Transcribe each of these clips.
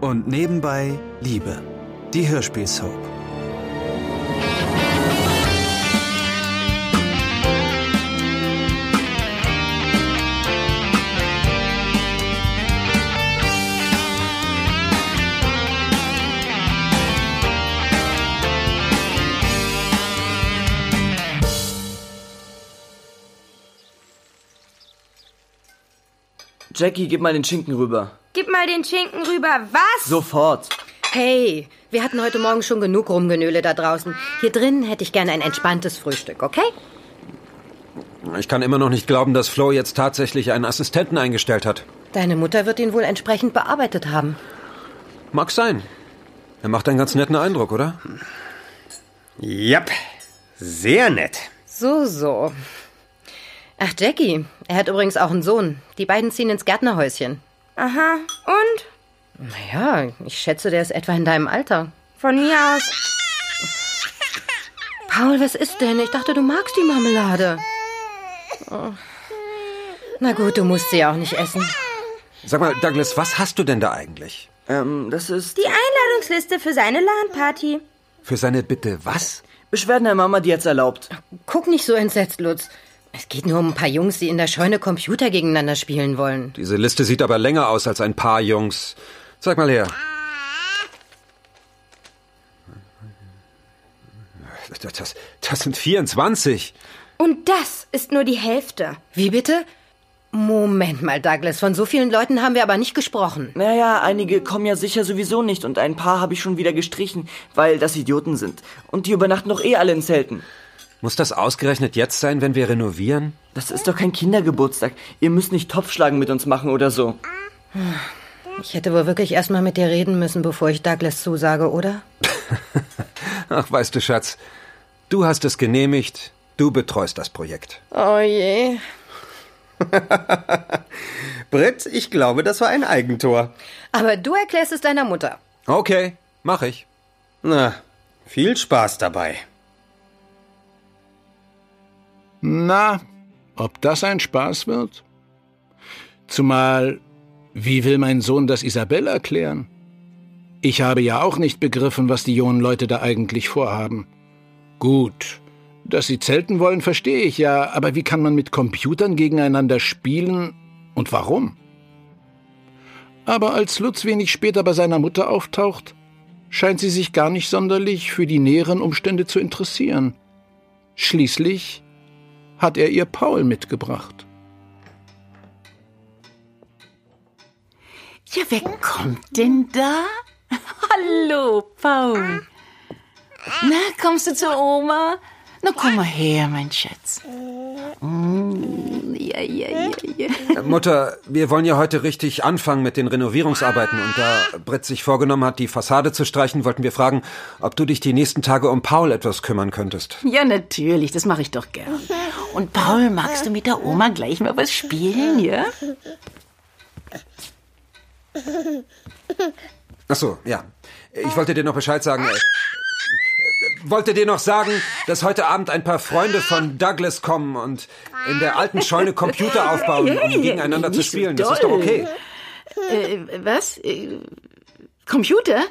Und nebenbei Liebe. Die Hörspielsoap. Jackie, gib mal den Schinken rüber. Gib mal den Schinken rüber. Was? Sofort. Hey, wir hatten heute Morgen schon genug Rumgenöle da draußen. Hier drinnen hätte ich gerne ein entspanntes Frühstück, okay? Ich kann immer noch nicht glauben, dass Flo jetzt tatsächlich einen Assistenten eingestellt hat. Deine Mutter wird ihn wohl entsprechend bearbeitet haben. Mag sein. Er macht einen ganz netten Eindruck, oder? Jap, sehr nett. So, so. Ach, Jackie, er hat übrigens auch einen Sohn. Die beiden ziehen ins Gärtnerhäuschen. Aha. Und? Naja, ich schätze, der ist etwa in deinem Alter. Von mir aus. Paul, was ist denn? Ich dachte, du magst die Marmelade. Oh. Na gut, du musst sie ja auch nicht essen. Sag mal, Douglas, was hast du denn da eigentlich? Ähm, das ist... Die Einladungsliste für seine LAN-Party. Für seine Bitte was? Beschwerden der Mama, die jetzt erlaubt. Guck nicht so entsetzt, Lutz. Es geht nur um ein paar Jungs, die in der Scheune Computer gegeneinander spielen wollen. Diese Liste sieht aber länger aus als ein paar Jungs. Zeig mal her. Das, das sind 24. Und das ist nur die Hälfte. Wie bitte? Moment mal, Douglas, von so vielen Leuten haben wir aber nicht gesprochen. Naja, einige kommen ja sicher sowieso nicht und ein paar habe ich schon wieder gestrichen, weil das Idioten sind. Und die übernachten doch eh alle in Zelten. Muss das ausgerechnet jetzt sein, wenn wir renovieren? Das ist doch kein Kindergeburtstag. Ihr müsst nicht Topfschlagen mit uns machen oder so. Ich hätte wohl wirklich erstmal mit dir reden müssen, bevor ich Douglas zusage, oder? Ach, weißt du, Schatz, du hast es genehmigt, du betreust das Projekt. Oh je. Britt, ich glaube, das war ein Eigentor. Aber du erklärst es deiner Mutter. Okay, mach ich. Na, viel Spaß dabei. Na, ob das ein Spaß wird? Zumal, wie will mein Sohn das Isabel erklären? Ich habe ja auch nicht begriffen, was die jungen Leute da eigentlich vorhaben. Gut, dass sie zelten wollen, verstehe ich ja, aber wie kann man mit Computern gegeneinander spielen und warum? Aber als Lutz wenig später bei seiner Mutter auftaucht, scheint sie sich gar nicht sonderlich für die näheren Umstände zu interessieren. Schließlich hat er ihr Paul mitgebracht. Ja, wer kommt denn da? Hallo, Paul. Na, kommst du zur Oma? Na, komm mal her, mein Schatz. Mm. Mutter, wir wollen ja heute richtig anfangen mit den Renovierungsarbeiten. Und da Brett sich vorgenommen hat, die Fassade zu streichen, wollten wir fragen, ob du dich die nächsten Tage um Paul etwas kümmern könntest. Ja, natürlich, das mache ich doch gern. Und Paul, magst du mit der Oma gleich mal was spielen, ja? Ach so, ja. Ich wollte dir noch Bescheid sagen. Äh, wollte dir noch sagen, dass heute Abend ein paar Freunde von Douglas kommen und in der alten Scheune Computer aufbauen, um gegeneinander zu spielen. Das ist doch okay. Äh, was? Äh, Computer?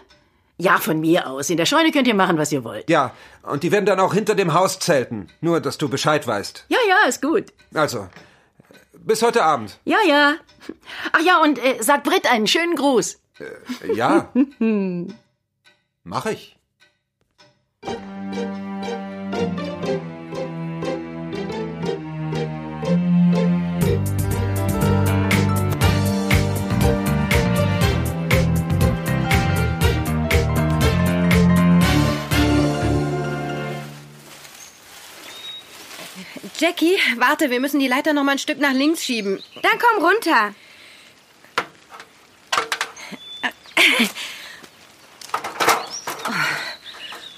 Ja, von mir aus. In der Scheune könnt ihr machen, was ihr wollt. Ja, und die werden dann auch hinter dem Haus zelten. Nur, dass du Bescheid weißt. Ja, ja, ist gut. Also, bis heute Abend. Ja, ja. Ach ja, und äh, sag Britt einen schönen Gruß. Äh, ja. Mach ich. Jackie, warte, wir müssen die Leiter noch mal ein Stück nach links schieben. Dann komm runter.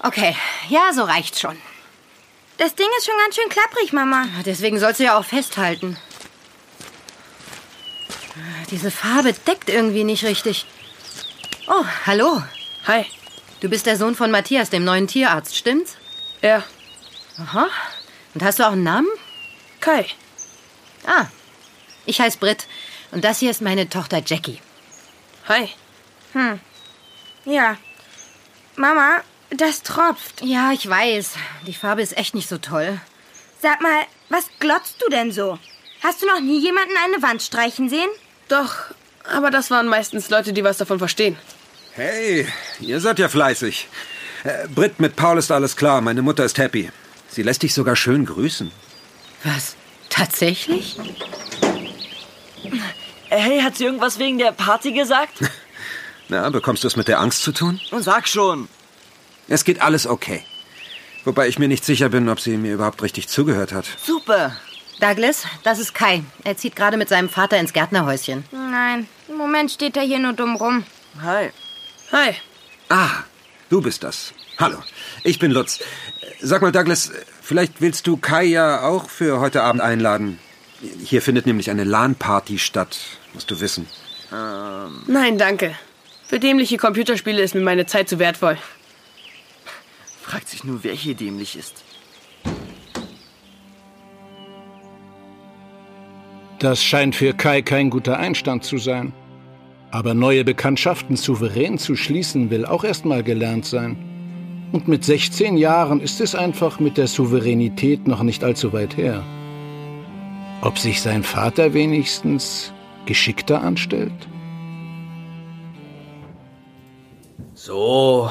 Okay, ja, so reicht's schon. Das Ding ist schon ganz schön klapprig, Mama. Deswegen sollst du ja auch festhalten. Diese Farbe deckt irgendwie nicht richtig. Oh, hallo. Hi. Du bist der Sohn von Matthias, dem neuen Tierarzt, stimmt's? Ja. Aha. Und hast du auch einen Namen? Kai. Ah, ich heiße Britt. Und das hier ist meine Tochter Jackie. Hi. Hm. Ja. Mama, das tropft. Ja, ich weiß. Die Farbe ist echt nicht so toll. Sag mal, was glotzt du denn so? Hast du noch nie jemanden eine Wand streichen sehen? Doch, aber das waren meistens Leute, die was davon verstehen. Hey, ihr seid ja fleißig. Äh, Britt, mit Paul ist alles klar. Meine Mutter ist happy. Sie lässt dich sogar schön grüßen. Was? Tatsächlich? Hey, hat sie irgendwas wegen der Party gesagt? Na, bekommst du es mit der Angst zu tun? Sag schon. Es geht alles okay. Wobei ich mir nicht sicher bin, ob sie mir überhaupt richtig zugehört hat. Super. Douglas, das ist Kai. Er zieht gerade mit seinem Vater ins Gärtnerhäuschen. Nein, im Moment steht er hier nur dumm rum. Hi. Hi. Ah, du bist das. Hallo, ich bin Lutz. Sag mal, Douglas, vielleicht willst du Kai ja auch für heute Abend einladen. Hier findet nämlich eine LAN-Party statt, musst du wissen. Nein, danke. Für dämliche Computerspiele ist mir meine Zeit zu wertvoll. Fragt sich nur, wer hier dämlich ist. Das scheint für Kai kein guter Einstand zu sein. Aber neue Bekanntschaften souverän zu schließen, will auch erstmal gelernt sein. Und mit 16 Jahren ist es einfach mit der Souveränität noch nicht allzu weit her. Ob sich sein Vater wenigstens geschickter anstellt? So.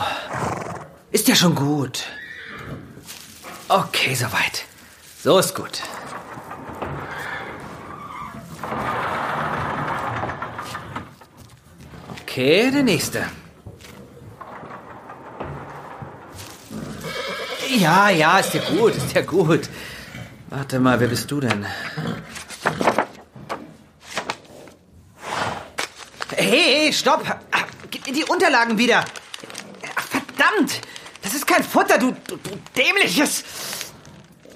Ist ja schon gut. Okay, soweit. So ist gut. Okay, der nächste. Ja, ja, ist ja gut, ist ja gut. Warte mal, wer bist du denn? Hey, hey, stopp! Ah, die Unterlagen wieder! Verdammt! Das ist kein Futter, du, du, du dämliches!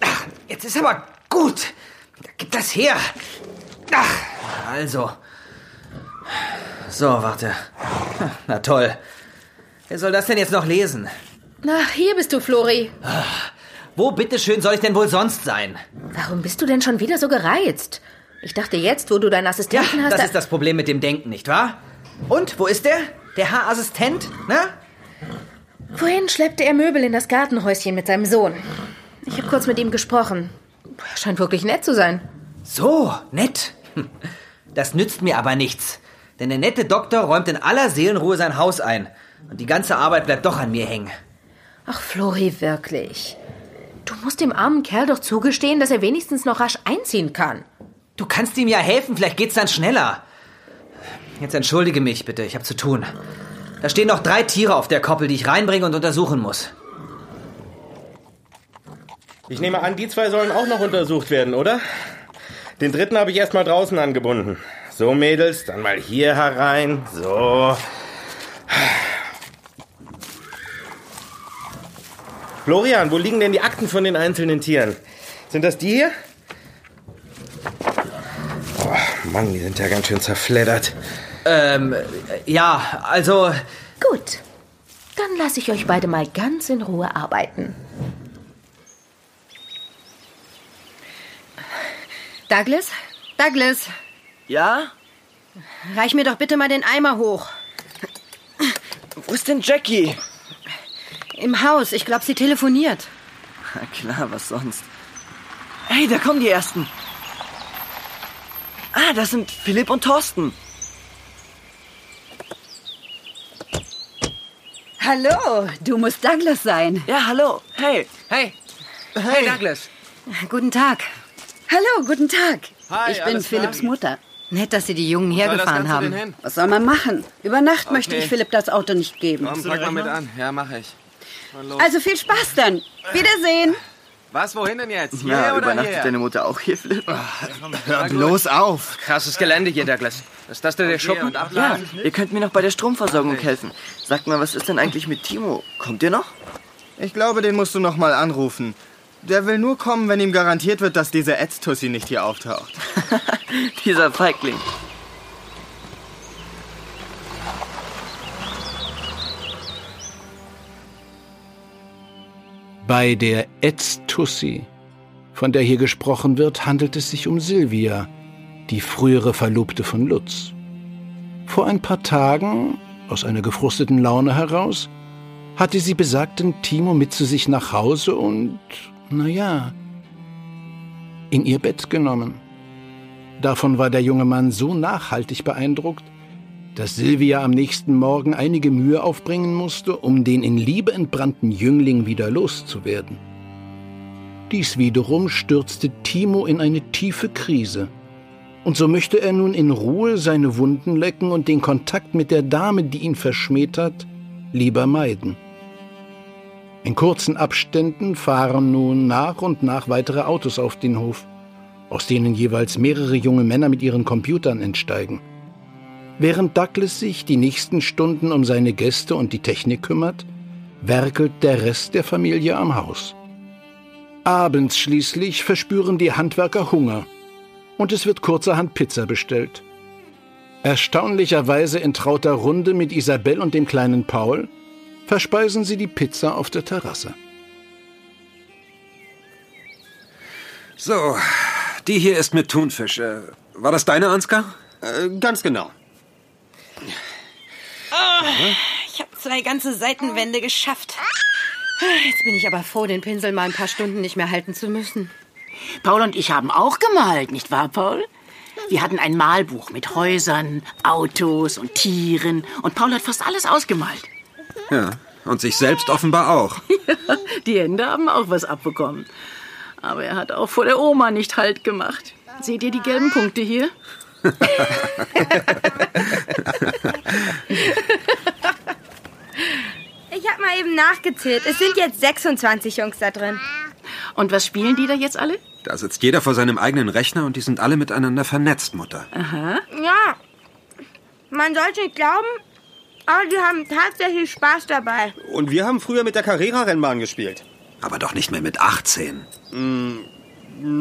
Ach, jetzt ist aber gut! Gib das her! Ach, also. So, warte. Na toll. Wer soll das denn jetzt noch lesen? Na, hier bist du, Flori. Wo bitteschön soll ich denn wohl sonst sein? Warum bist du denn schon wieder so gereizt? Ich dachte jetzt, wo du deinen Ja, Assistenten hast... das da- ist das Problem mit dem Denken, nicht wahr? Und, wo ist der? Der Herr Assistent? Na? Vorhin schleppte er Möbel in das Gartenhäuschen mit seinem Sohn. Ich habe kurz mit ihm gesprochen. Er scheint wirklich nett zu sein. So, nett. Hm. Das nützt mir aber nichts. Denn der nette Doktor räumt in aller Seelenruhe sein Haus ein. Und die ganze Arbeit bleibt doch an mir hängen. Ach, Flori, wirklich. Du musst dem armen Kerl doch zugestehen, dass er wenigstens noch rasch einziehen kann. Du kannst ihm ja helfen, vielleicht geht's dann schneller. Jetzt entschuldige mich bitte, ich habe zu tun. Da stehen noch drei Tiere auf der Koppel, die ich reinbringen und untersuchen muss. Ich nehme an, die zwei sollen auch noch untersucht werden, oder? Den dritten habe ich erstmal draußen angebunden. So, Mädels, dann mal hier herein. So. Florian, wo liegen denn die Akten von den einzelnen Tieren? Sind das die hier? Oh, Mann, die sind ja ganz schön zerfleddert. Ähm, äh, ja, also, Gut. Dann lasse ich euch beide mal ganz in Ruhe arbeiten. Douglas? Douglas, Ja? reich mir doch bitte mal den Eimer hoch. Wo ist denn Jackie? Im Haus. Ich glaube, sie telefoniert. Na klar, was sonst? Hey, da kommen die Ersten. Ah, das sind Philipp und Thorsten. Hallo, du musst Douglas sein. Ja, hallo. Hey. hey, hey Douglas. Guten Tag. Hallo, guten Tag. Hi, ich bin alles klar? Philipps Mutter. Nett, dass Sie die Jungen hergefahren haben. Was soll man machen? Über Nacht möchte Okay. ich Philipp das Auto nicht geben. Komm, pack mal mit an. Ja, mach ich. Also viel Spaß dann. Wiedersehen. Was, wohin denn jetzt? Hier Ja, oder übernachtet hier? deine Mutter auch hier, Philipp? Hör bloß auf. Krasses Gelände hier, Douglas. Ist das denn der Schuppen? Und Ja, ihr könnt mir noch bei der Stromversorgung helfen. Sagt mal, was ist denn eigentlich mit Timo? Kommt ihr noch? Ich glaube, den musst du noch mal anrufen. Der will nur kommen, wenn ihm garantiert wird, dass diese Ätztussi nicht hier auftaucht. Dieser Feigling. Bei der Etz-Tussi, von der hier gesprochen wird, handelt es sich um Silvia, die frühere Verlobte von Lutz. Vor ein paar Tagen aus einer gefrusteten Laune heraus, hatte sie besagten Timo mit zu sich nach Hause und, na ja, in ihr Bett genommen. Davon war der junge Mann so nachhaltig beeindruckt, dass Silvia am nächsten Morgen einige Mühe aufbringen musste, um den in Liebe entbrannten Jüngling wieder loszuwerden. Dies wiederum stürzte Timo in eine tiefe Krise. Und so möchte er nun in Ruhe seine Wunden lecken und den Kontakt mit der Dame, die ihn verschmäht hat, lieber meiden. In kurzen Abständen fahren nun nach und nach weitere Autos auf den Hof, aus denen jeweils mehrere junge Männer mit ihren Computern entsteigen. Während Douglas sich die nächsten Stunden um seine Gäste und die Technik kümmert, werkelt der Rest der Familie am Haus. Abends schließlich verspüren die Handwerker Hunger und es wird kurzerhand Pizza bestellt. Erstaunlicherweise in trauter Runde mit Isabel und dem kleinen Paul verspeisen sie die Pizza auf der Terrasse. So, die hier ist mit Thunfisch. Äh, war das deine, Ansgar? Äh, ganz genau. Oh, ich habe zwei ganze Seitenwände geschafft. Jetzt bin ich aber froh, den Pinsel mal ein paar Stunden nicht mehr halten zu müssen. Paul und ich haben auch gemalt, nicht wahr, Paul? Wir hatten ein Malbuch mit Häusern, Autos und Tieren und Paul hat fast alles ausgemalt. Ja, und sich selbst offenbar auch. Ja, die Hände haben auch was abbekommen. Aber er hat auch vor der Oma nicht Halt gemacht. Seht ihr die gelben Punkte hier? Ich habe mal eben nachgezählt. Es sind jetzt 26 Jungs da drin. Und was spielen die da jetzt alle? Da sitzt jeder vor seinem eigenen Rechner und die sind alle miteinander vernetzt, Mutter. Aha. Ja, man sollte nicht glauben, aber die haben tatsächlich Spaß dabei. Und wir haben früher mit der Carrera-Rennbahn gespielt. Aber doch nicht mehr mit 18. Mm,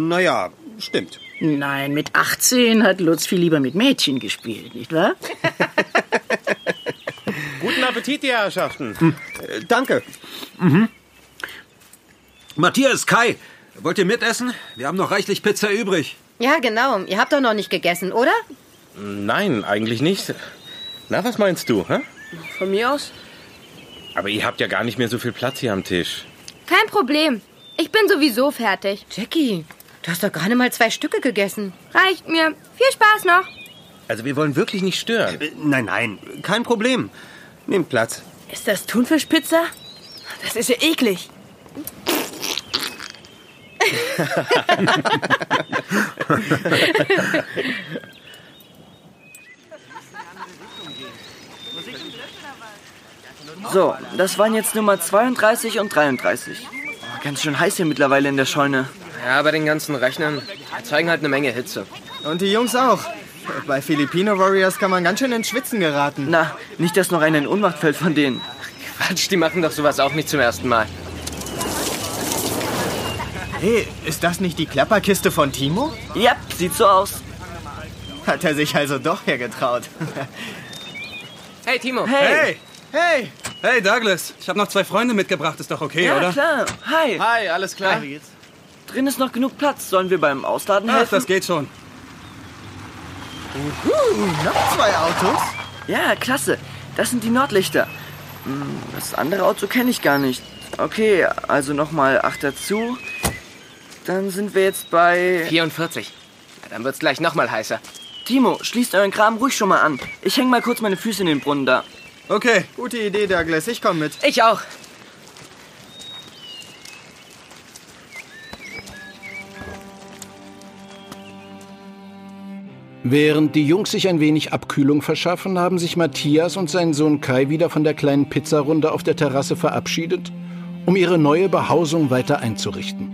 naja, stimmt. Nein, mit 18 hat Lutz viel lieber mit Mädchen gespielt, nicht wahr? Guten Appetit, die Herrschaften. Äh, danke. Mhm. Matthias, Kai, wollt ihr mitessen? Wir haben noch reichlich Pizza übrig. Ja, genau. Ihr habt doch noch nicht gegessen, oder? Nein, eigentlich nicht. Na, was meinst du, hä? Von mir aus? Aber ihr habt ja gar nicht mehr so viel Platz hier am Tisch. Kein Problem. Ich bin sowieso fertig. Jackie, du hast doch gerade mal zwei Stücke gegessen. Reicht mir. Viel Spaß noch. Also wir wollen wirklich nicht stören. Äh, nein, nein, kein Problem. Nehmt Platz. Ist das Thunfischpizza? Das ist ja eklig. So, das waren jetzt Nummer 32 und 33. Oh, ganz schön heiß hier mittlerweile in der Scheune. Ja, bei den ganzen Rechnern erzeugen halt eine Menge Hitze. Und die Jungs auch. Bei Filipino Warriors kann man ganz schön ins Schwitzen geraten. Na, nicht, dass noch einer in Ohnmacht fällt von denen. Quatsch, die machen doch sowas auch nicht zum ersten Mal. Hey, ist das nicht die Klapperkiste von Timo? Ja, sieht so aus. Hat er sich also doch hergetraut. Hey, Timo. Hey! Hey! Hey, Douglas. Ich habe noch zwei Freunde mitgebracht. Ist doch okay, ja, oder? klar. Hi. Hi, alles klar. Hi. Drin ist noch genug Platz. Sollen wir beim Ausladen Ach, helfen? das geht schon. Uhu, noch zwei Autos? Ja, klasse. Das sind die Nordlichter. Hm, Das andere Auto kenne ich gar nicht. Okay, also nochmal acht dazu. Dann sind wir jetzt bei... 44. Ja, dann wird's gleich noch mal heißer. Timo, schließt euren Kram ruhig schon mal an. Ich häng mal kurz meine Füße in den Brunnen da. Okay. Gute Idee, Douglas. Ich komme mit. Ich auch. Während die Jungs sich ein wenig Abkühlung verschaffen, haben sich Matthias und sein Sohn Kai wieder von der kleinen Pizzarunde auf der Terrasse verabschiedet, um ihre neue Behausung weiter einzurichten.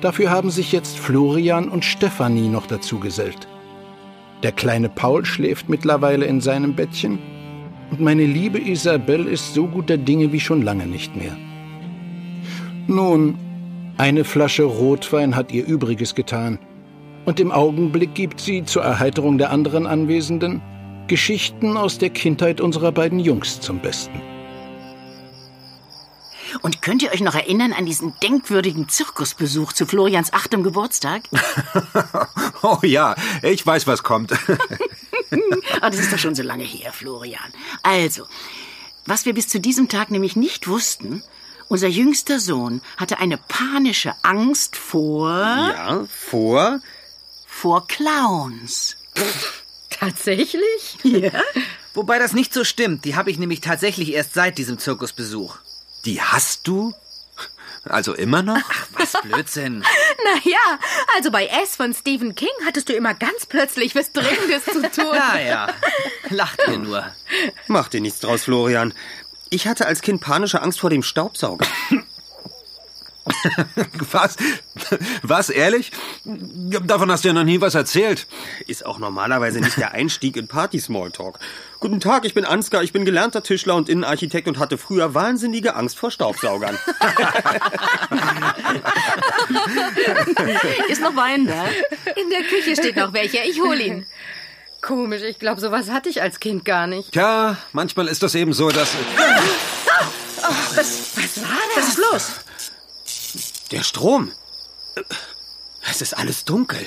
Dafür haben sich jetzt Florian und Stefanie noch dazu gesellt. Der kleine Paul schläft mittlerweile in seinem Bettchen und meine liebe Isabel ist so guter Dinge wie schon lange nicht mehr. Nun, eine Flasche Rotwein hat ihr Übriges getan und im Augenblick gibt sie zur Erheiterung der anderen Anwesenden Geschichten aus der Kindheit unserer beiden Jungs zum Besten. Und könnt ihr euch noch erinnern an diesen denkwürdigen Zirkusbesuch zu Florians achtem Geburtstag? Oh ja, ich weiß, was kommt. Ah, das ist doch schon so lange her, Florian. Also, was wir bis zu diesem Tag nämlich nicht wussten, unser jüngster Sohn hatte eine panische Angst vor... Ja, vor? Vor Clowns. Tatsächlich? Ja. Wobei das nicht so stimmt. Die habe ich nämlich tatsächlich erst seit diesem Zirkusbesuch. Die hast du? Also immer noch? Ach, was Blödsinn. Naja, also bei S von Stephen King hattest du immer ganz plötzlich was Dringendes zu tun. Ja, ja. Lacht ihr nur. Mach dir nichts draus, Florian. Ich hatte als Kind panische Angst vor dem Staubsauger. Was? Was, ehrlich? Davon hast du ja noch nie was erzählt. Ist auch normalerweise nicht der Einstieg in Party-Smalltalk. Guten Tag, ich bin Ansgar, ich bin gelernter Tischler und Innenarchitekt und hatte früher wahnsinnige Angst vor Staubsaugern. Ist noch Wein da? In der Küche steht noch welcher. Ich hol ihn. Komisch, ich glaube, sowas hatte ich als Kind gar nicht. Tja, manchmal ist das eben so, dass... Was, was war das? Was ist los? Der Strom. Es ist alles dunkel.